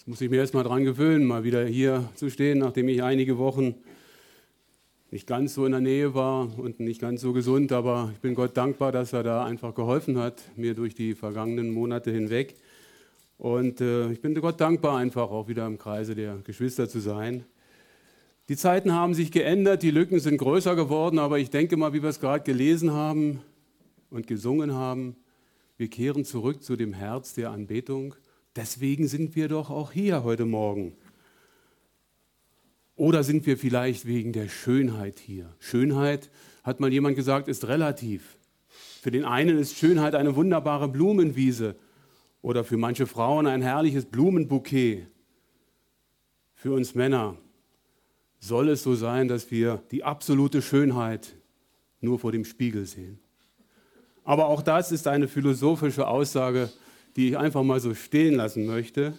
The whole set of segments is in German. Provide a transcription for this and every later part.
Das muss ich mir erst mal dran gewöhnen, mal wieder hier zu stehen, nachdem ich einige Wochen nicht ganz so in der Nähe war und nicht ganz so gesund, aber ich bin Gott dankbar, dass er da einfach geholfen hat, mir durch die vergangenen Monate hinweg. Und äh, ich bin Gott dankbar, einfach auch wieder im Kreise der Geschwister zu sein. Die Zeiten haben sich geändert, die Lücken sind größer geworden, aber ich denke mal, wie wir es gerade gelesen haben und gesungen haben, wir kehren zurück zu dem Herz der Anbetung Deswegen sind wir doch auch hier heute Morgen. Oder sind wir vielleicht wegen der Schönheit hier? Schönheit, hat mal jemand gesagt, ist relativ. Für den einen ist Schönheit eine wunderbare Blumenwiese oder für manche Frauen ein herrliches Blumenbouquet. Für uns Männer soll es so sein, dass wir die absolute Schönheit nur vor dem Spiegel sehen. Aber auch das ist eine philosophische Aussage, die ich einfach mal so stehen lassen möchte.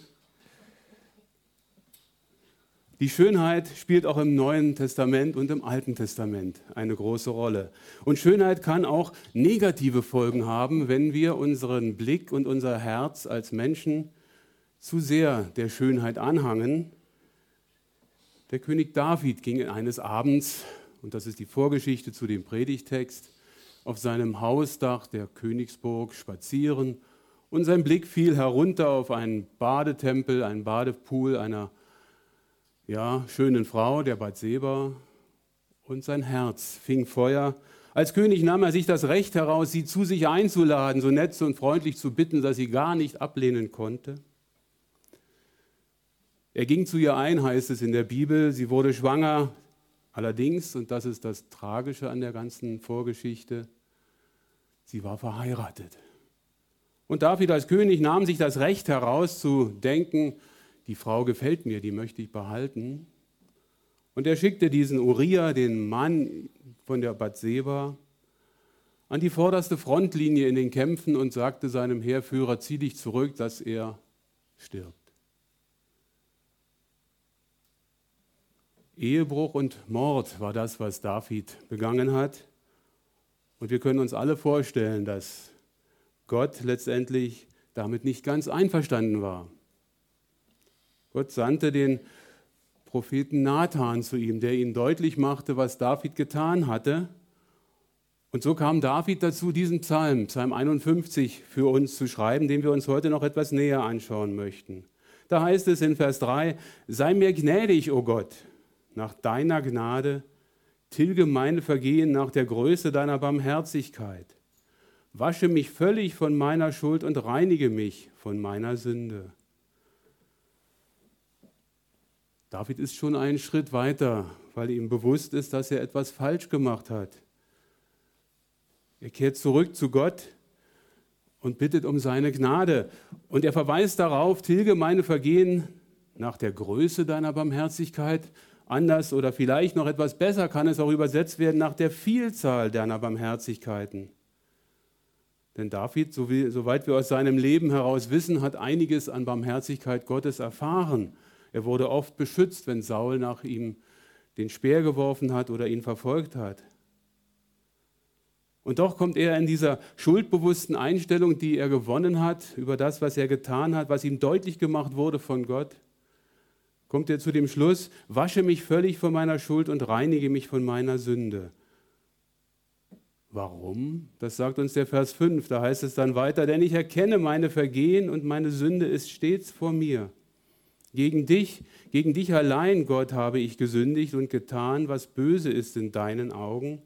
Die Schönheit spielt auch im Neuen Testament und im Alten Testament eine große Rolle. Und Schönheit kann auch negative Folgen haben, wenn wir unseren Blick und unser Herz als Menschen zu sehr der Schönheit anhangen. Der König David ging eines Abends, und das ist die Vorgeschichte zu dem Predigtext, auf seinem Hausdach der Königsburg spazieren und sein Blick fiel herunter auf einen Badetempel, einen Badepool einer ja, schönen Frau, der Bathseba. Und sein Herz fing Feuer. Als König nahm er sich das Recht heraus, sie zu sich einzuladen, so nett und freundlich zu bitten, dass sie gar nicht ablehnen konnte. Er ging zu ihr ein, heißt es in der Bibel. Sie wurde schwanger. Allerdings, und das ist das Tragische an der ganzen Vorgeschichte, sie war verheiratet. Und David als König nahm sich das Recht heraus zu denken, die Frau gefällt mir, die möchte ich behalten. Und er schickte diesen Uriah, den Mann von der Bathseba, an die vorderste Frontlinie in den Kämpfen und sagte seinem Heerführer, zieh dich zurück, dass er stirbt. Ehebruch und Mord war das, was David begangen hat. Und wir können uns alle vorstellen, dass Gott letztendlich damit nicht ganz einverstanden war. Gott sandte den Propheten Nathan zu ihm, der ihm deutlich machte, was David getan hatte. Und so kam David dazu, diesen Psalm, Psalm 51, für uns zu schreiben, den wir uns heute noch etwas näher anschauen möchten. Da heißt es in Vers 3, sei mir gnädig, o oh Gott, nach deiner Gnade, tilge meine Vergehen nach der Größe deiner Barmherzigkeit. Wasche mich völlig von meiner Schuld und reinige mich von meiner Sünde. David ist schon einen Schritt weiter, weil ihm bewusst ist, dass er etwas falsch gemacht hat. Er kehrt zurück zu Gott und bittet um seine Gnade. Und er verweist darauf, tilge meine Vergehen nach der Größe deiner Barmherzigkeit. Anders oder vielleicht noch etwas besser kann es auch übersetzt werden nach der Vielzahl deiner Barmherzigkeiten. Denn David, so wie, soweit wir aus seinem Leben heraus wissen, hat einiges an Barmherzigkeit Gottes erfahren. Er wurde oft beschützt, wenn Saul nach ihm den Speer geworfen hat oder ihn verfolgt hat. Und doch kommt er in dieser schuldbewussten Einstellung, die er gewonnen hat, über das, was er getan hat, was ihm deutlich gemacht wurde von Gott, kommt er zu dem Schluss, wasche mich völlig von meiner Schuld und reinige mich von meiner Sünde. Warum? Das sagt uns der Vers 5. Da heißt es dann weiter, denn ich erkenne meine Vergehen und meine Sünde ist stets vor mir. Gegen dich, gegen dich allein, Gott, habe ich gesündigt und getan, was böse ist in deinen Augen,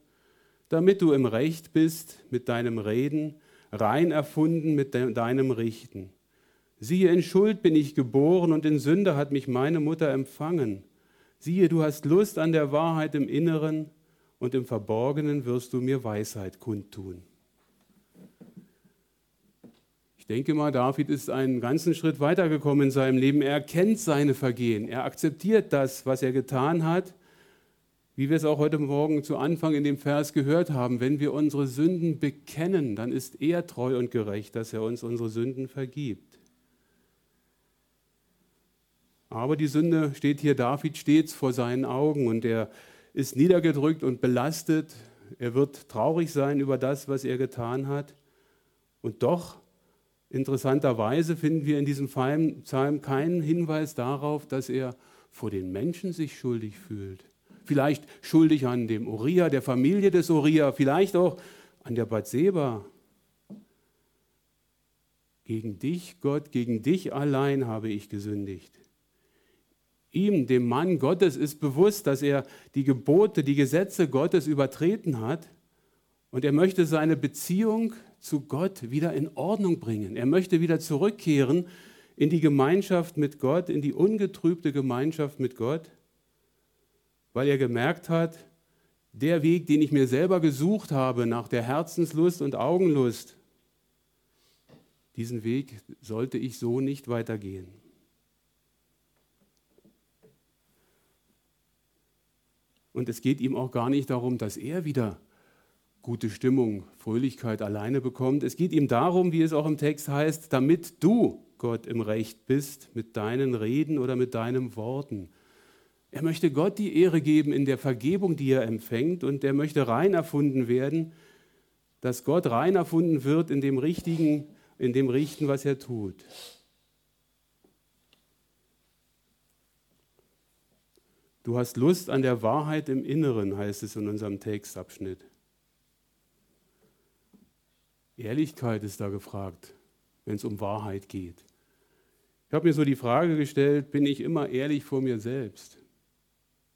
damit du im Recht bist mit deinem Reden, rein erfunden mit deinem Richten. Siehe, in Schuld bin ich geboren und in Sünde hat mich meine Mutter empfangen. Siehe, du hast Lust an der Wahrheit im Inneren, und im Verborgenen wirst du mir Weisheit kundtun. Ich denke mal, David ist einen ganzen Schritt weitergekommen in seinem Leben. Er kennt seine Vergehen. Er akzeptiert das, was er getan hat. Wie wir es auch heute Morgen zu Anfang in dem Vers gehört haben, wenn wir unsere Sünden bekennen, dann ist er treu und gerecht, dass er uns unsere Sünden vergibt. Aber die Sünde steht hier David stets vor seinen Augen und er ist niedergedrückt und belastet. Er wird traurig sein über das, was er getan hat. Und doch Interessanterweise finden wir in diesem Psalm keinen Hinweis darauf, dass er vor den Menschen sich schuldig fühlt. Vielleicht schuldig an dem Uriah, der Familie des Uriah, vielleicht auch an der Bathseba. Gegen dich, Gott, gegen dich allein habe ich gesündigt. Ihm, dem Mann Gottes, ist bewusst, dass er die Gebote, die Gesetze Gottes übertreten hat und er möchte seine Beziehung zu Gott wieder in Ordnung bringen. Er möchte wieder zurückkehren in die Gemeinschaft mit Gott, in die ungetrübte Gemeinschaft mit Gott, weil er gemerkt hat, der Weg, den ich mir selber gesucht habe nach der Herzenslust und Augenlust, diesen Weg sollte ich so nicht weitergehen. Und es geht ihm auch gar nicht darum, dass er wieder gute Stimmung, Fröhlichkeit alleine bekommt. Es geht ihm darum, wie es auch im Text heißt, damit du, Gott, im Recht bist mit deinen Reden oder mit deinen Worten. Er möchte Gott die Ehre geben in der Vergebung, die er empfängt, und er möchte rein erfunden werden, dass Gott rein erfunden wird in dem Richtigen, in dem Richten, was er tut. Du hast Lust an der Wahrheit im Inneren, heißt es in unserem Textabschnitt. Ehrlichkeit ist da gefragt, wenn es um Wahrheit geht. Ich habe mir so die Frage gestellt, bin ich immer ehrlich vor mir selbst?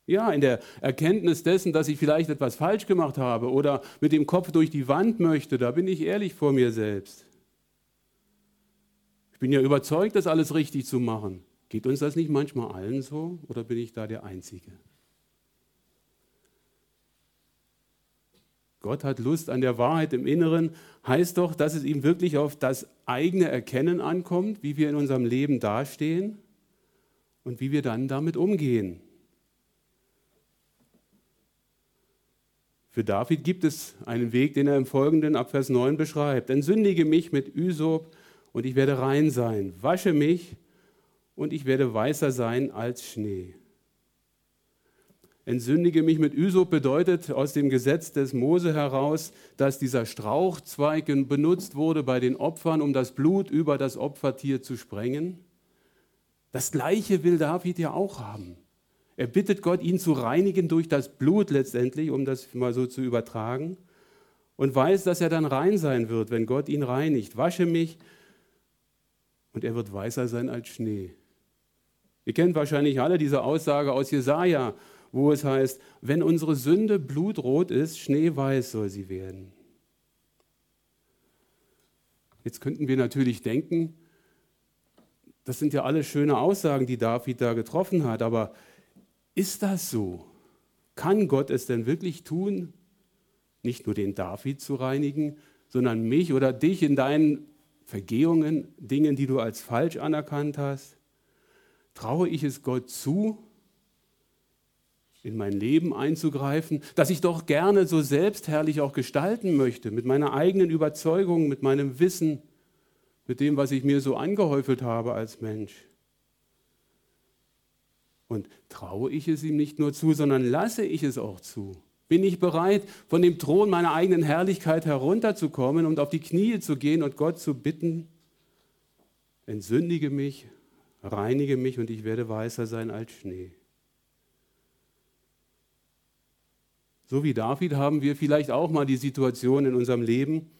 Ja, in der Erkenntnis dessen, dass ich vielleicht etwas falsch gemacht habe oder mit dem Kopf durch die Wand möchte, da bin ich ehrlich vor mir selbst. Ich bin ja überzeugt, das alles richtig zu machen. Geht uns das nicht manchmal allen so oder bin ich da der Einzige? Gott hat Lust an der Wahrheit im Inneren, heißt doch, dass es ihm wirklich auf das eigene Erkennen ankommt, wie wir in unserem Leben dastehen und wie wir dann damit umgehen. Für David gibt es einen Weg, den er im Folgenden ab Vers 9 beschreibt. Entsündige mich mit Üsop und ich werde rein sein. Wasche mich und ich werde weißer sein als Schnee. Entsündige mich mit Üsop bedeutet aus dem Gesetz des Mose heraus, dass dieser Strauchzweig benutzt wurde bei den Opfern, um das Blut über das Opfertier zu sprengen. Das gleiche will David ja auch haben. Er bittet Gott, ihn zu reinigen durch das Blut letztendlich, um das mal so zu übertragen. Und weiß, dass er dann rein sein wird, wenn Gott ihn reinigt. Wasche mich und er wird weißer sein als Schnee. Ihr kennt wahrscheinlich alle diese Aussage aus Jesaja, wo es heißt, wenn unsere Sünde blutrot ist, schneeweiß soll sie werden. Jetzt könnten wir natürlich denken, das sind ja alle schöne Aussagen, die David da getroffen hat, aber ist das so? Kann Gott es denn wirklich tun, nicht nur den David zu reinigen, sondern mich oder dich in deinen Vergehungen, Dingen, die du als falsch anerkannt hast? Traue ich es Gott zu, in mein Leben einzugreifen, das ich doch gerne so selbstherrlich auch gestalten möchte, mit meiner eigenen Überzeugung, mit meinem Wissen, mit dem, was ich mir so angehäufelt habe als Mensch. Und traue ich es ihm nicht nur zu, sondern lasse ich es auch zu? Bin ich bereit, von dem Thron meiner eigenen Herrlichkeit herunterzukommen und auf die Knie zu gehen und Gott zu bitten, entsündige mich, reinige mich und ich werde weißer sein als Schnee. So wie David haben wir vielleicht auch mal die Situation in unserem Leben,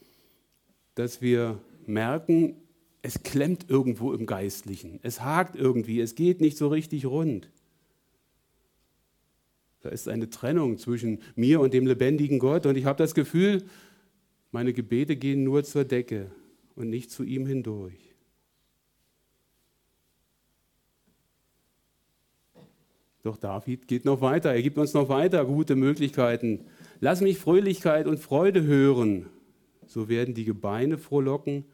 dass wir merken, es klemmt irgendwo im Geistlichen, es hakt irgendwie, es geht nicht so richtig rund. Da ist eine Trennung zwischen mir und dem lebendigen Gott und ich habe das Gefühl, meine Gebete gehen nur zur Decke und nicht zu ihm hindurch. Doch David geht noch weiter. Er gibt uns noch weiter gute Möglichkeiten. Lass mich Fröhlichkeit und Freude hören. So werden die Gebeine frohlocken,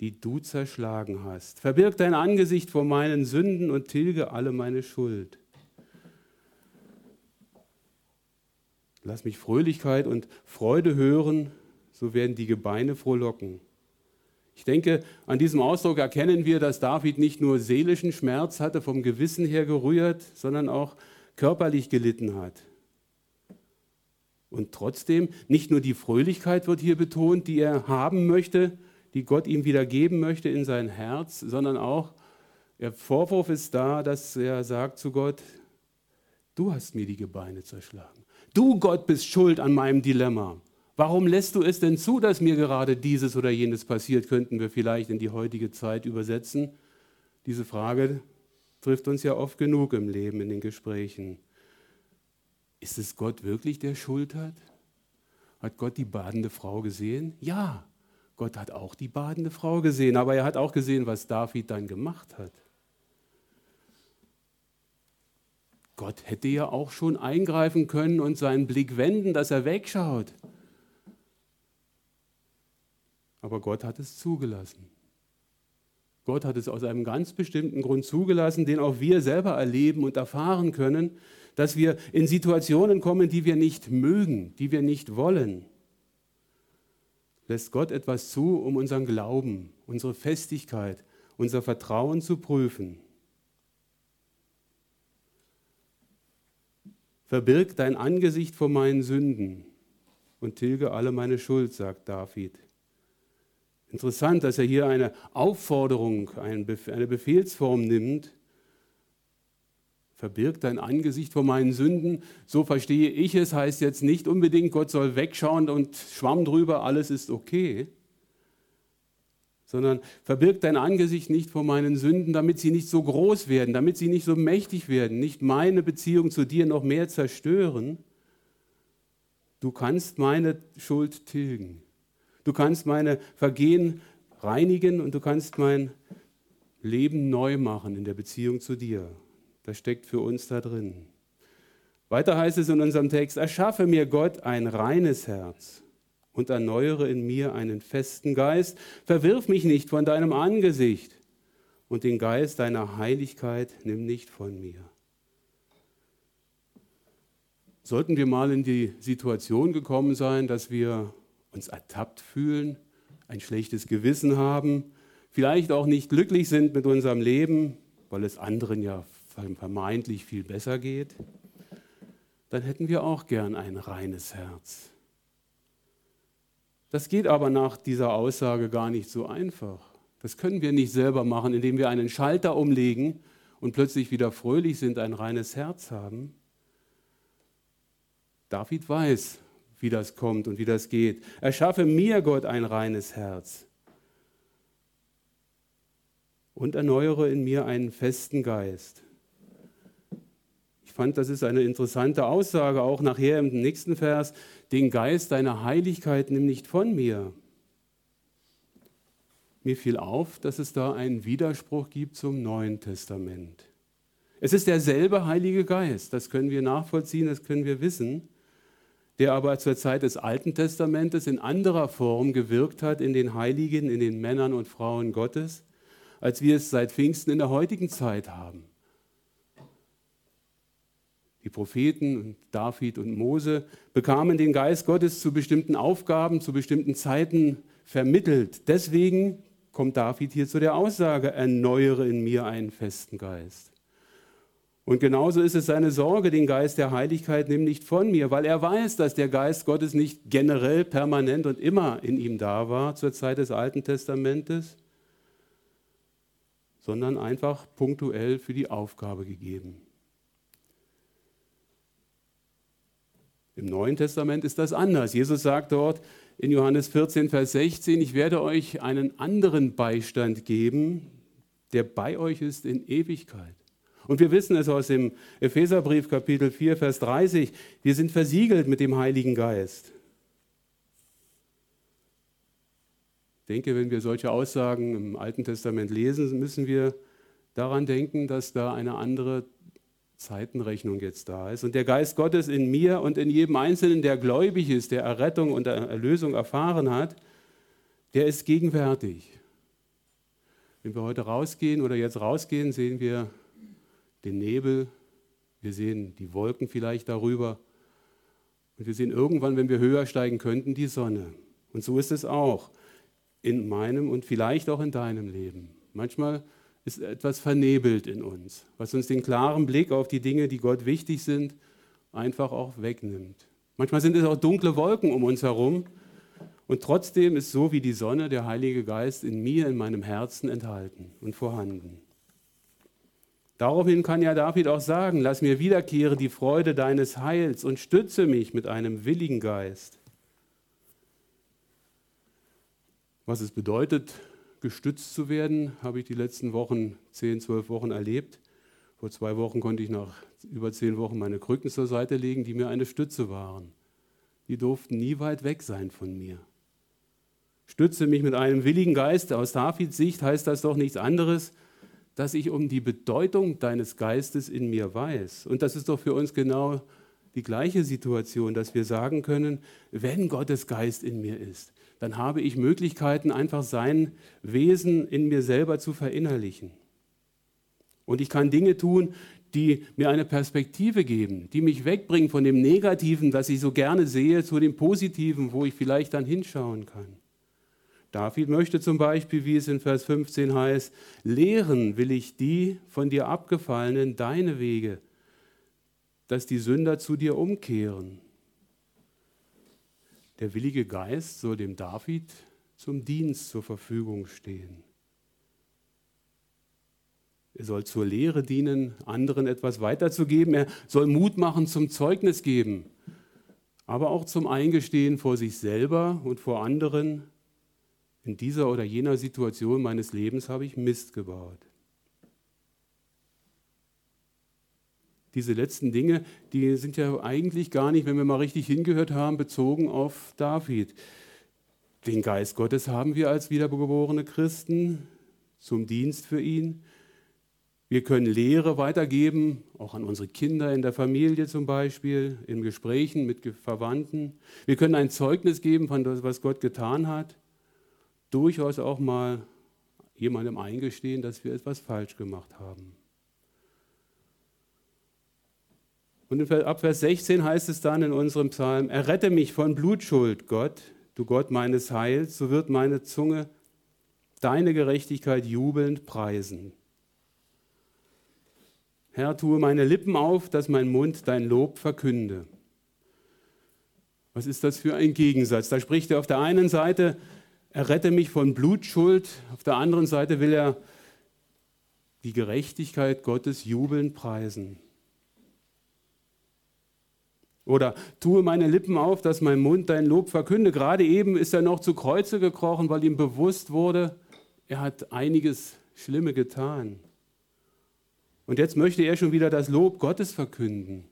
die du zerschlagen hast. Verbirg dein Angesicht vor meinen Sünden und tilge alle meine Schuld. Lass mich Fröhlichkeit und Freude hören, so werden die Gebeine frohlocken. Ich denke, an diesem Ausdruck erkennen wir, dass David nicht nur seelischen Schmerz hatte, vom Gewissen her gerührt, sondern auch körperlich gelitten hat. Und trotzdem, nicht nur die Fröhlichkeit wird hier betont, die er haben möchte, die Gott ihm wieder geben möchte in sein Herz, sondern auch der Vorwurf ist da, dass er sagt zu Gott, du hast mir die Gebeine zerschlagen. Du, Gott, bist schuld an meinem Dilemma. Warum lässt du es denn zu, dass mir gerade dieses oder jenes passiert, könnten wir vielleicht in die heutige Zeit übersetzen. Diese Frage trifft uns ja oft genug im Leben, in den Gesprächen. Ist es Gott wirklich, der Schuld hat? Hat Gott die badende Frau gesehen? Ja, Gott hat auch die badende Frau gesehen, aber er hat auch gesehen, was David dann gemacht hat. Gott hätte ja auch schon eingreifen können und seinen Blick wenden, dass er wegschaut. Aber Gott hat es zugelassen. Gott hat es aus einem ganz bestimmten Grund zugelassen, den auch wir selber erleben und erfahren können, dass wir in Situationen kommen, die wir nicht mögen, die wir nicht wollen. Lässt Gott etwas zu, um unseren Glauben, unsere Festigkeit, unser Vertrauen zu prüfen. Verbirg dein Angesicht vor meinen Sünden und tilge alle meine Schuld, sagt David. Interessant, dass er hier eine Aufforderung, eine Befehlsform nimmt. Verbirg dein Angesicht vor meinen Sünden. So verstehe ich es, heißt jetzt nicht unbedingt, Gott soll wegschauen und schwamm drüber, alles ist okay. Sondern verbirg dein Angesicht nicht vor meinen Sünden, damit sie nicht so groß werden, damit sie nicht so mächtig werden, nicht meine Beziehung zu dir noch mehr zerstören. Du kannst meine Schuld tilgen. Du kannst meine Vergehen reinigen und du kannst mein Leben neu machen in der Beziehung zu dir. Das steckt für uns da drin. Weiter heißt es in unserem Text, erschaffe mir Gott ein reines Herz und erneuere in mir einen festen Geist. Verwirf mich nicht von deinem Angesicht und den Geist deiner Heiligkeit nimm nicht von mir. Sollten wir mal in die Situation gekommen sein, dass wir uns ertappt fühlen, ein schlechtes Gewissen haben, vielleicht auch nicht glücklich sind mit unserem Leben, weil es anderen ja vermeintlich viel besser geht, dann hätten wir auch gern ein reines Herz. Das geht aber nach dieser Aussage gar nicht so einfach. Das können wir nicht selber machen, indem wir einen Schalter umlegen und plötzlich wieder fröhlich sind, ein reines Herz haben. David weiß, wie das kommt und wie das geht. Erschaffe mir, Gott, ein reines Herz und erneuere in mir einen festen Geist. Ich fand, das ist eine interessante Aussage, auch nachher im nächsten Vers. Den Geist deiner Heiligkeit nimm nicht von mir. Mir fiel auf, dass es da einen Widerspruch gibt zum Neuen Testament. Es ist derselbe Heilige Geist, das können wir nachvollziehen, das können wir wissen der aber zur Zeit des Alten Testamentes in anderer Form gewirkt hat in den Heiligen, in den Männern und Frauen Gottes, als wir es seit Pfingsten in der heutigen Zeit haben. Die Propheten, David und Mose, bekamen den Geist Gottes zu bestimmten Aufgaben, zu bestimmten Zeiten vermittelt. Deswegen kommt David hier zu der Aussage, erneuere in mir einen festen Geist. Und genauso ist es seine Sorge, den Geist der Heiligkeit nimm nicht von mir, weil er weiß, dass der Geist Gottes nicht generell, permanent und immer in ihm da war zur Zeit des Alten Testamentes, sondern einfach punktuell für die Aufgabe gegeben. Im Neuen Testament ist das anders. Jesus sagt dort in Johannes 14, Vers 16, ich werde euch einen anderen Beistand geben, der bei euch ist in Ewigkeit. Und wir wissen es aus dem Epheserbrief Kapitel 4, Vers 30, wir sind versiegelt mit dem Heiligen Geist. Ich denke, wenn wir solche Aussagen im Alten Testament lesen, müssen wir daran denken, dass da eine andere Zeitenrechnung jetzt da ist. Und der Geist Gottes in mir und in jedem Einzelnen, der gläubig ist, der Errettung und Erlösung erfahren hat, der ist gegenwärtig. Wenn wir heute rausgehen oder jetzt rausgehen, sehen wir den Nebel, wir sehen die Wolken vielleicht darüber und wir sehen irgendwann, wenn wir höher steigen könnten, die Sonne. Und so ist es auch in meinem und vielleicht auch in deinem Leben. Manchmal ist etwas vernebelt in uns, was uns den klaren Blick auf die Dinge, die Gott wichtig sind, einfach auch wegnimmt. Manchmal sind es auch dunkle Wolken um uns herum Und trotzdem ist so wie die Sonne der Heilige Geist in mir, in meinem Herzen enthalten und vorhanden. Daraufhin kann ja David auch sagen, lass mir wiederkehren die Freude deines Heils und stütze mich mit einem willigen Geist. Was es bedeutet, gestützt zu werden, habe ich die letzten Wochen, zehn, zwölf Wochen erlebt. Vor zwei Wochen konnte ich nach über zehn Wochen meine Krücken zur Seite legen, die mir eine Stütze waren. Die durften nie weit weg sein von mir. Stütze mich mit einem willigen Geist. Aus Davids Sicht heißt das doch nichts anderes, dass ich um die Bedeutung deines Geistes in mir weiß. Und das ist doch für uns genau die gleiche Situation, dass wir sagen können, wenn Gottes Geist in mir ist, dann habe ich Möglichkeiten, einfach sein Wesen in mir selber zu verinnerlichen. Und ich kann Dinge tun, die mir eine Perspektive geben, die mich wegbringen von dem Negativen, das ich so gerne sehe, zu dem Positiven, wo ich vielleicht dann hinschauen kann. David möchte zum Beispiel, wie es in Vers 15 heißt, lehren will ich die von dir abgefallenen deine Wege, dass die Sünder zu dir umkehren. Der willige Geist soll dem David zum Dienst zur Verfügung stehen. Er soll zur Lehre dienen, anderen etwas weiterzugeben. Er soll Mut machen zum Zeugnis geben, aber auch zum Eingestehen vor sich selber und vor anderen, in dieser oder jener Situation meines Lebens habe ich Mist gebaut. Diese letzten Dinge, die sind ja eigentlich gar nicht, wenn wir mal richtig hingehört haben, bezogen auf David. Den Geist Gottes haben wir als wiedergeborene Christen zum Dienst für ihn. Wir können Lehre weitergeben, auch an unsere Kinder in der Familie zum Beispiel, in Gesprächen mit Verwandten. Wir können ein Zeugnis geben von dem, was Gott getan hat durchaus auch mal jemandem eingestehen, dass wir etwas falsch gemacht haben. Und ab Vers 16 heißt es dann in unserem Psalm, errette mich von Blutschuld, Gott, du Gott meines Heils, so wird meine Zunge deine Gerechtigkeit jubelnd preisen. Herr, tue meine Lippen auf, dass mein Mund dein Lob verkünde. Was ist das für ein Gegensatz? Da spricht er auf der einen Seite er rette mich von Blutschuld. Auf der anderen Seite will er die Gerechtigkeit Gottes jubelnd preisen. Oder tue meine Lippen auf, dass mein Mund dein Lob verkünde. Gerade eben ist er noch zu Kreuze gekrochen, weil ihm bewusst wurde, er hat einiges Schlimme getan. Und jetzt möchte er schon wieder das Lob Gottes verkünden.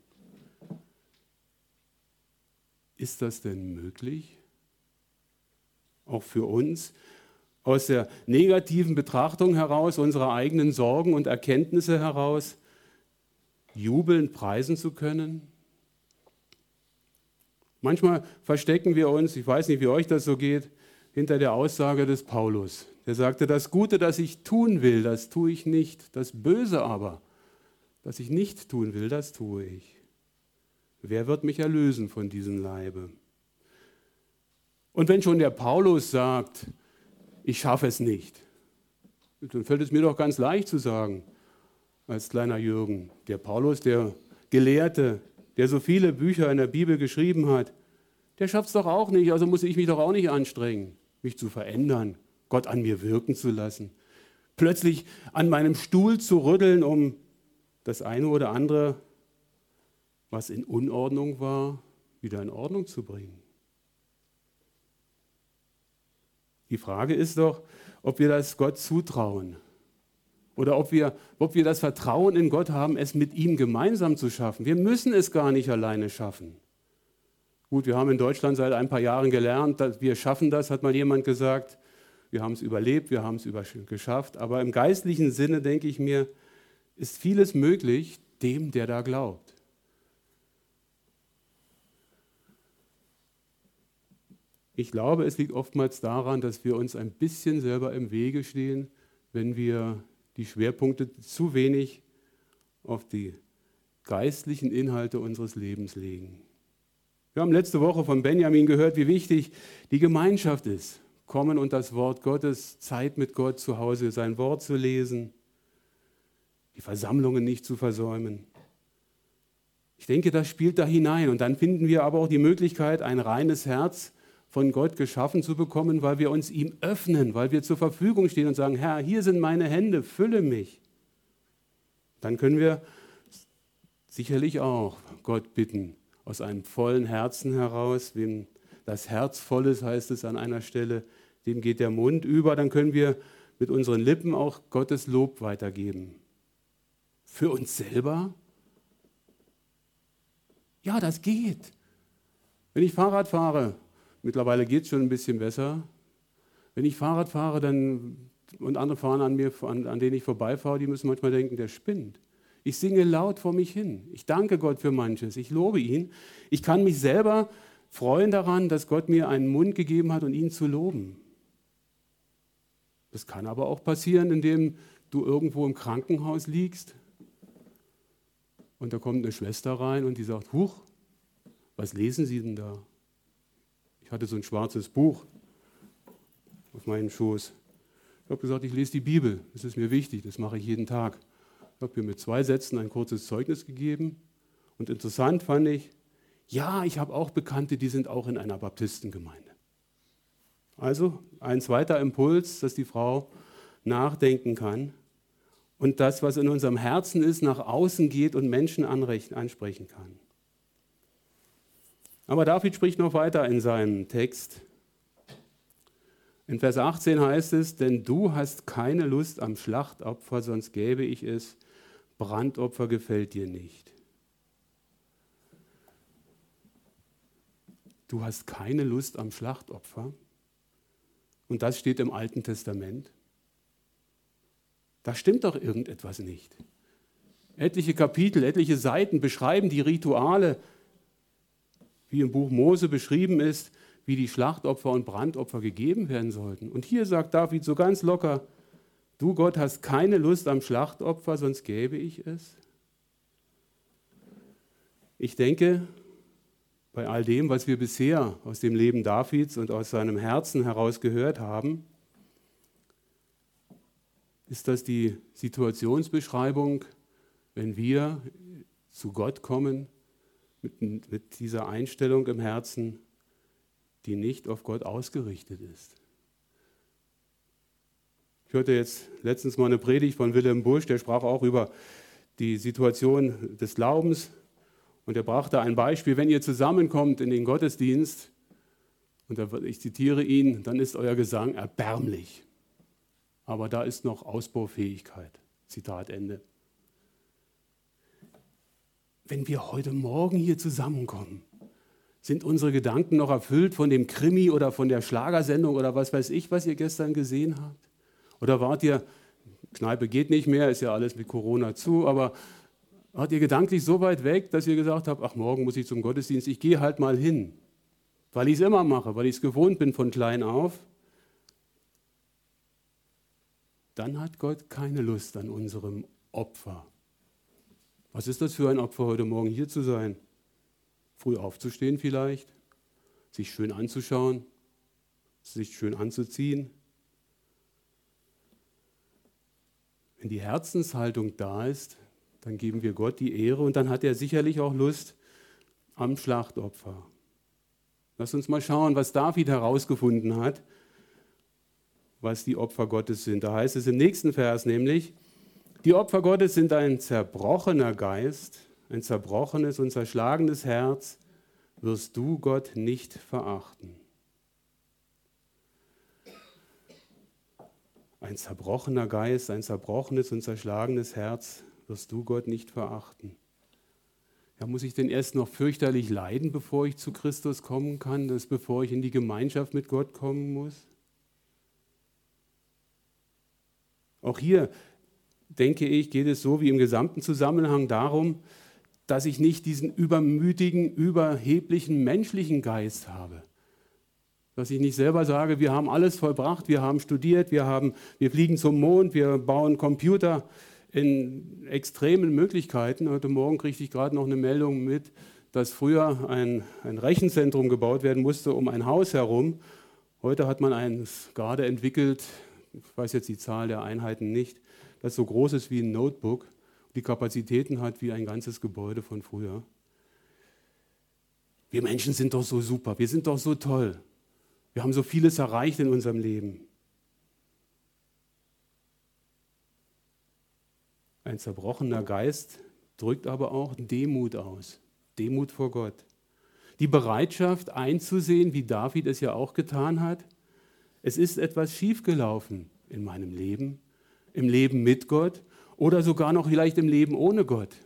Ist das denn möglich? Auch für uns, aus der negativen Betrachtung heraus, unserer eigenen Sorgen und Erkenntnisse heraus, jubelnd preisen zu können? Manchmal verstecken wir uns, ich weiß nicht, wie euch das so geht, hinter der Aussage des Paulus. Der sagte, das Gute, das ich tun will, das tue ich nicht. Das Böse aber, das ich nicht tun will, das tue ich. Wer wird mich erlösen von diesem Leibe? Und wenn schon der Paulus sagt, ich schaffe es nicht, dann fällt es mir doch ganz leicht zu sagen, als kleiner Jürgen. Der Paulus, der Gelehrte, der so viele Bücher in der Bibel geschrieben hat, der schafft es doch auch nicht, also muss ich mich doch auch nicht anstrengen, mich zu verändern, Gott an mir wirken zu lassen. Plötzlich an meinem Stuhl zu rütteln, um das eine oder andere, was in Unordnung war, wieder in Ordnung zu bringen. Die Frage ist doch, ob wir das Gott zutrauen oder ob wir, ob wir das Vertrauen in Gott haben, es mit ihm gemeinsam zu schaffen. Wir müssen es gar nicht alleine schaffen. Gut, wir haben in Deutschland seit ein paar Jahren gelernt, dass wir schaffen das, hat mal jemand gesagt. Wir haben es überlebt, wir haben es geschafft. Aber im geistlichen Sinne, denke ich mir, ist vieles möglich dem, der da glaubt. Ich glaube, es liegt oftmals daran, dass wir uns ein bisschen selber im Wege stehen, wenn wir die Schwerpunkte zu wenig auf die geistlichen Inhalte unseres Lebens legen. Wir haben letzte Woche von Benjamin gehört, wie wichtig die Gemeinschaft ist. Kommen und das Wort Gottes, Zeit mit Gott zu Hause, sein Wort zu lesen, die Versammlungen nicht zu versäumen. Ich denke, das spielt da hinein. Und dann finden wir aber auch die Möglichkeit, ein reines Herz von Gott geschaffen zu bekommen, weil wir uns ihm öffnen, weil wir zur Verfügung stehen und sagen, Herr, hier sind meine Hände, fülle mich. Dann können wir sicherlich auch Gott bitten, aus einem vollen Herzen heraus, wem das Herz voll ist, heißt es an einer Stelle, dem geht der Mund über, dann können wir mit unseren Lippen auch Gottes Lob weitergeben. Für uns selber? Ja, das geht. Wenn ich Fahrrad fahre, mittlerweile geht es schon ein bisschen besser, wenn ich Fahrrad fahre dann, und andere fahren an mir, an, an denen ich vorbeifahre, die müssen manchmal denken, der spinnt. Ich singe laut vor mich hin. Ich danke Gott für manches. Ich lobe ihn. Ich kann mich selber freuen daran, dass Gott mir einen Mund gegeben hat und ihn zu loben. Das kann aber auch passieren, indem du irgendwo im Krankenhaus liegst und da kommt eine Schwester rein und die sagt, Huch, was lesen Sie denn da? Ich hatte so ein schwarzes Buch auf meinem Schoß. Ich habe gesagt, ich lese die Bibel. Das ist mir wichtig, das mache ich jeden Tag. Ich habe ihr mit zwei Sätzen ein kurzes Zeugnis gegeben. Und interessant fand ich, ja, ich habe auch Bekannte, die sind auch in einer Baptistengemeinde. Also ein zweiter Impuls, dass die Frau nachdenken kann und das, was in unserem Herzen ist, nach außen geht und Menschen ansprechen kann. Aber David spricht noch weiter in seinem Text. In Vers 18 heißt es, denn du hast keine Lust am Schlachtopfer, sonst gäbe ich es. Brandopfer gefällt dir nicht. Du hast keine Lust am Schlachtopfer. Und das steht im Alten Testament. Da stimmt doch irgendetwas nicht. Etliche Kapitel, etliche Seiten beschreiben die Rituale, wie im Buch Mose beschrieben ist, wie die Schlachtopfer und Brandopfer gegeben werden sollten. Und hier sagt David so ganz locker, du Gott hast keine Lust am Schlachtopfer, sonst gäbe ich es. Ich denke, bei all dem, was wir bisher aus dem Leben Davids und aus seinem Herzen heraus gehört haben, ist das die Situationsbeschreibung, wenn wir zu Gott kommen mit, mit dieser Einstellung im Herzen, die nicht auf Gott ausgerichtet ist. Ich hörte jetzt letztens mal eine Predigt von Wilhelm Busch, der sprach auch über die Situation des Glaubens und er brachte ein Beispiel, wenn ihr zusammenkommt in den Gottesdienst, und ich zitiere ihn, dann ist euer Gesang erbärmlich. Aber da ist noch Ausbaufähigkeit. Zitat Ende. Wenn wir heute Morgen hier zusammenkommen, sind unsere Gedanken noch erfüllt von dem Krimi oder von der Schlagersendung oder was weiß ich, was ihr gestern gesehen habt? Oder wart ihr, Kneipe geht nicht mehr, ist ja alles mit Corona zu, aber Wart ihr gedanklich so weit weg, dass ihr gesagt habt, ach, morgen muss ich zum Gottesdienst, ich gehe halt mal hin, weil ich es immer mache, weil ich es gewohnt bin von klein auf. Dann hat Gott keine Lust an unserem Opfer. Was ist das für ein Opfer, heute Morgen hier zu sein? Früh aufzustehen vielleicht, sich schön anzuschauen, sich schön anzuziehen. Wenn die Herzenshaltung da ist, dann geben wir Gott die Ehre und dann hat er sicherlich auch Lust am Schlachtopfer. Lass uns mal schauen, was David herausgefunden hat, was die Opfer Gottes sind. Da heißt es im nächsten Vers nämlich, die Opfer Gottes sind ein zerbrochener Geist, ein zerbrochenes und zerschlagenes Herz, wirst du Gott nicht verachten. Ein zerbrochener Geist, ein zerbrochenes und zerschlagenes Herz wirst du Gott nicht verachten. Ja, muss ich denn erst noch fürchterlich leiden, bevor ich zu Christus kommen kann, dass bevor ich in die Gemeinschaft mit Gott kommen muss? Auch hier, denke ich, geht es so wie im gesamten Zusammenhang darum, dass ich nicht diesen übermütigen, überheblichen menschlichen Geist habe. Dass ich nicht selber sage, wir haben alles vollbracht, wir haben studiert, wir, haben, wir fliegen zum Mond, wir bauen Computer, in extremen Möglichkeiten. Heute Morgen kriegte ich gerade noch eine Meldung mit, dass früher ein, ein Rechenzentrum gebaut werden musste um ein Haus herum. Heute hat man eines gerade entwickelt, ich weiß jetzt die Zahl der Einheiten nicht, das so groß ist wie ein Notebook, die Kapazitäten hat wie ein ganzes Gebäude von früher. Wir Menschen sind doch so super, wir sind doch so toll. Wir haben so vieles erreicht in unserem Leben. Ein zerbrochener Geist drückt aber auch Demut aus. Demut vor Gott. Die Bereitschaft einzusehen, wie David es ja auch getan hat, es ist etwas schiefgelaufen in meinem Leben, im Leben mit Gott oder sogar noch vielleicht im Leben ohne Gott.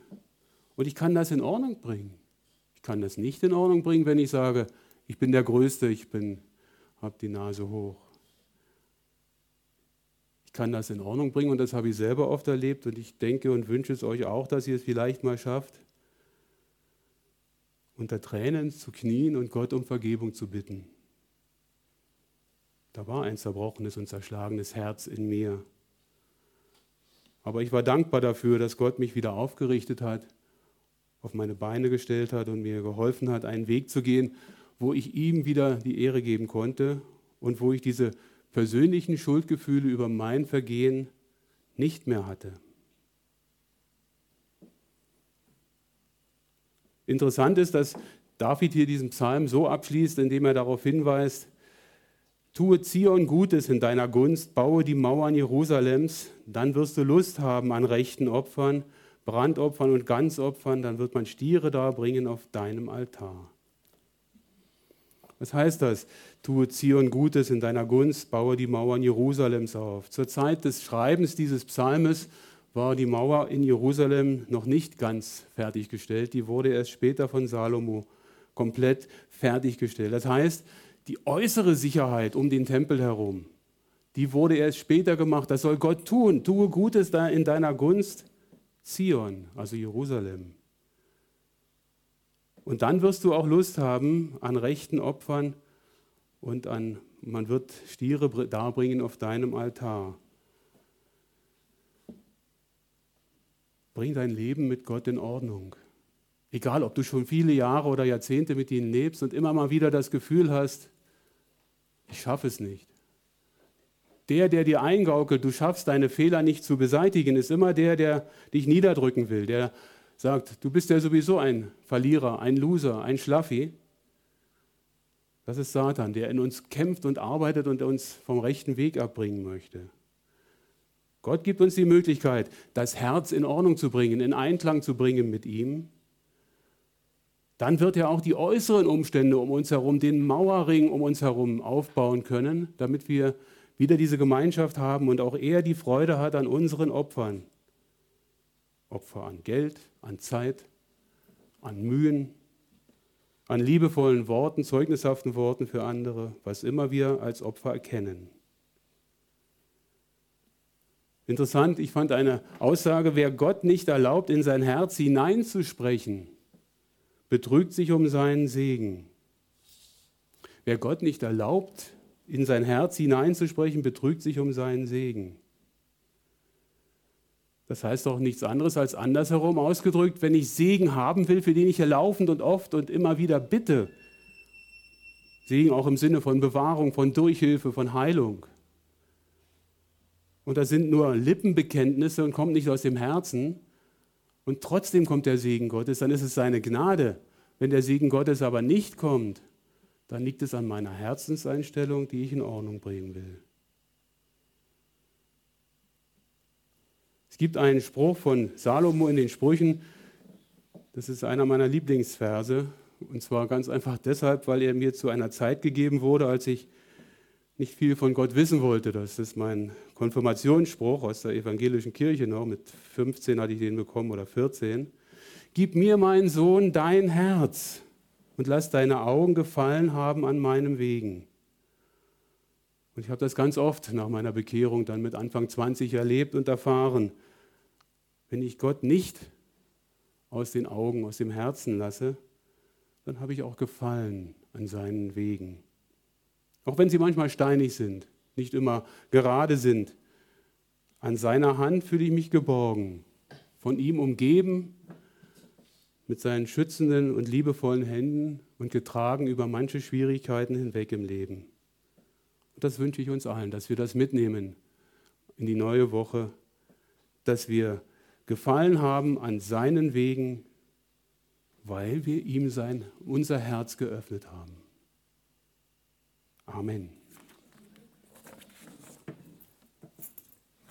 Und ich kann das in Ordnung bringen. Ich kann das nicht in Ordnung bringen, wenn ich sage, ich bin der Größte, ich habe die Nase hoch. Ich kann das in Ordnung bringen und das habe ich selber oft erlebt und ich denke und wünsche es euch auch, dass ihr es vielleicht mal schafft, unter Tränen zu knien und Gott um Vergebung zu bitten. Da war ein zerbrochenes und zerschlagenes Herz in mir. Aber ich war dankbar dafür, dass Gott mich wieder aufgerichtet hat, auf meine Beine gestellt hat und mir geholfen hat, einen Weg zu gehen, wo ich ihm wieder die Ehre geben konnte und wo ich diese persönlichen Schuldgefühle über mein Vergehen nicht mehr hatte. Interessant ist, dass David hier diesen Psalm so abschließt, indem er darauf hinweist, tue Zion Gutes in deiner Gunst, baue die Mauern Jerusalems, dann wirst du Lust haben an rechten Opfern, Brandopfern und Ganzopfern, dann wird man Stiere darbringen auf deinem Altar. Was heißt das? Tue Zion Gutes in deiner Gunst, baue die Mauern Jerusalems auf. Zur Zeit des Schreibens dieses Psalmes war die Mauer in Jerusalem noch nicht ganz fertiggestellt. Die wurde erst später von Salomo komplett fertiggestellt. Das heißt, die äußere Sicherheit um den Tempel herum, die wurde erst später gemacht. Das soll Gott tun. Tue Gutes da in deiner Gunst, Zion, also Jerusalem. Und dann wirst du auch Lust haben an rechten Opfern und an, man wird Stiere darbringen auf deinem Altar. Bring dein Leben mit Gott in Ordnung. Egal, ob du schon viele Jahre oder Jahrzehnte mit ihnen lebst und immer mal wieder das Gefühl hast, ich schaffe es nicht. Der, der dir eingaukelt, du schaffst deine Fehler nicht zu beseitigen, ist immer der, der dich niederdrücken will, der sagt, du bist ja sowieso ein Verlierer, ein Loser, ein Schlaffi. Das ist Satan, der in uns kämpft und arbeitet und uns vom rechten Weg abbringen möchte. Gott gibt uns die Möglichkeit, das Herz in Ordnung zu bringen, in Einklang zu bringen mit ihm. Dann wird er auch die äußeren Umstände um uns herum, den Mauerring um uns herum aufbauen können, damit wir wieder diese Gemeinschaft haben und auch er die Freude hat an unseren Opfern. Opfer an Geld, an Zeit, an Mühen, an liebevollen Worten, zeugnishaften Worten für andere, was immer wir als Opfer erkennen. Interessant, ich fand eine Aussage, wer Gott nicht erlaubt, in sein Herz hineinzusprechen, betrügt sich um seinen Segen. Wer Gott nicht erlaubt, in sein Herz hineinzusprechen, betrügt sich um seinen Segen. Das heißt doch nichts anderes als andersherum ausgedrückt, wenn ich Segen haben will, für den ich ja laufend und oft und immer wieder bitte. Segen auch im Sinne von Bewahrung, von Durchhilfe, von Heilung. Und das sind nur Lippenbekenntnisse und kommt nicht aus dem Herzen. Und trotzdem kommt der Segen Gottes, dann ist es seine Gnade. Wenn der Segen Gottes aber nicht kommt, dann liegt es an meiner Herzenseinstellung, die ich in Ordnung bringen will. Es gibt einen Spruch von Salomo in den Sprüchen, das ist einer meiner Lieblingsverse, und zwar ganz einfach deshalb, weil er mir zu einer Zeit gegeben wurde, als ich nicht viel von Gott wissen wollte. Das ist mein Konfirmationsspruch aus der evangelischen Kirche noch. Mit 15 hatte ich den bekommen oder 14. Gib mir, mein Sohn, dein Herz und lass deine Augen gefallen haben an meinem Wegen. Und ich habe das ganz oft nach meiner Bekehrung dann mit Anfang 20 erlebt und erfahren. Wenn ich Gott nicht aus den Augen, aus dem Herzen lasse, dann habe ich auch Gefallen an seinen Wegen. Auch wenn sie manchmal steinig sind, nicht immer gerade sind. An seiner Hand fühle ich mich geborgen, von ihm umgeben, mit seinen schützenden und liebevollen Händen und getragen über manche Schwierigkeiten hinweg im Leben. Und das wünsche ich uns allen, dass wir das mitnehmen in die neue Woche, dass wir Gefallen haben an seinen Wegen, weil wir ihm sein, unser Herz geöffnet haben. Amen.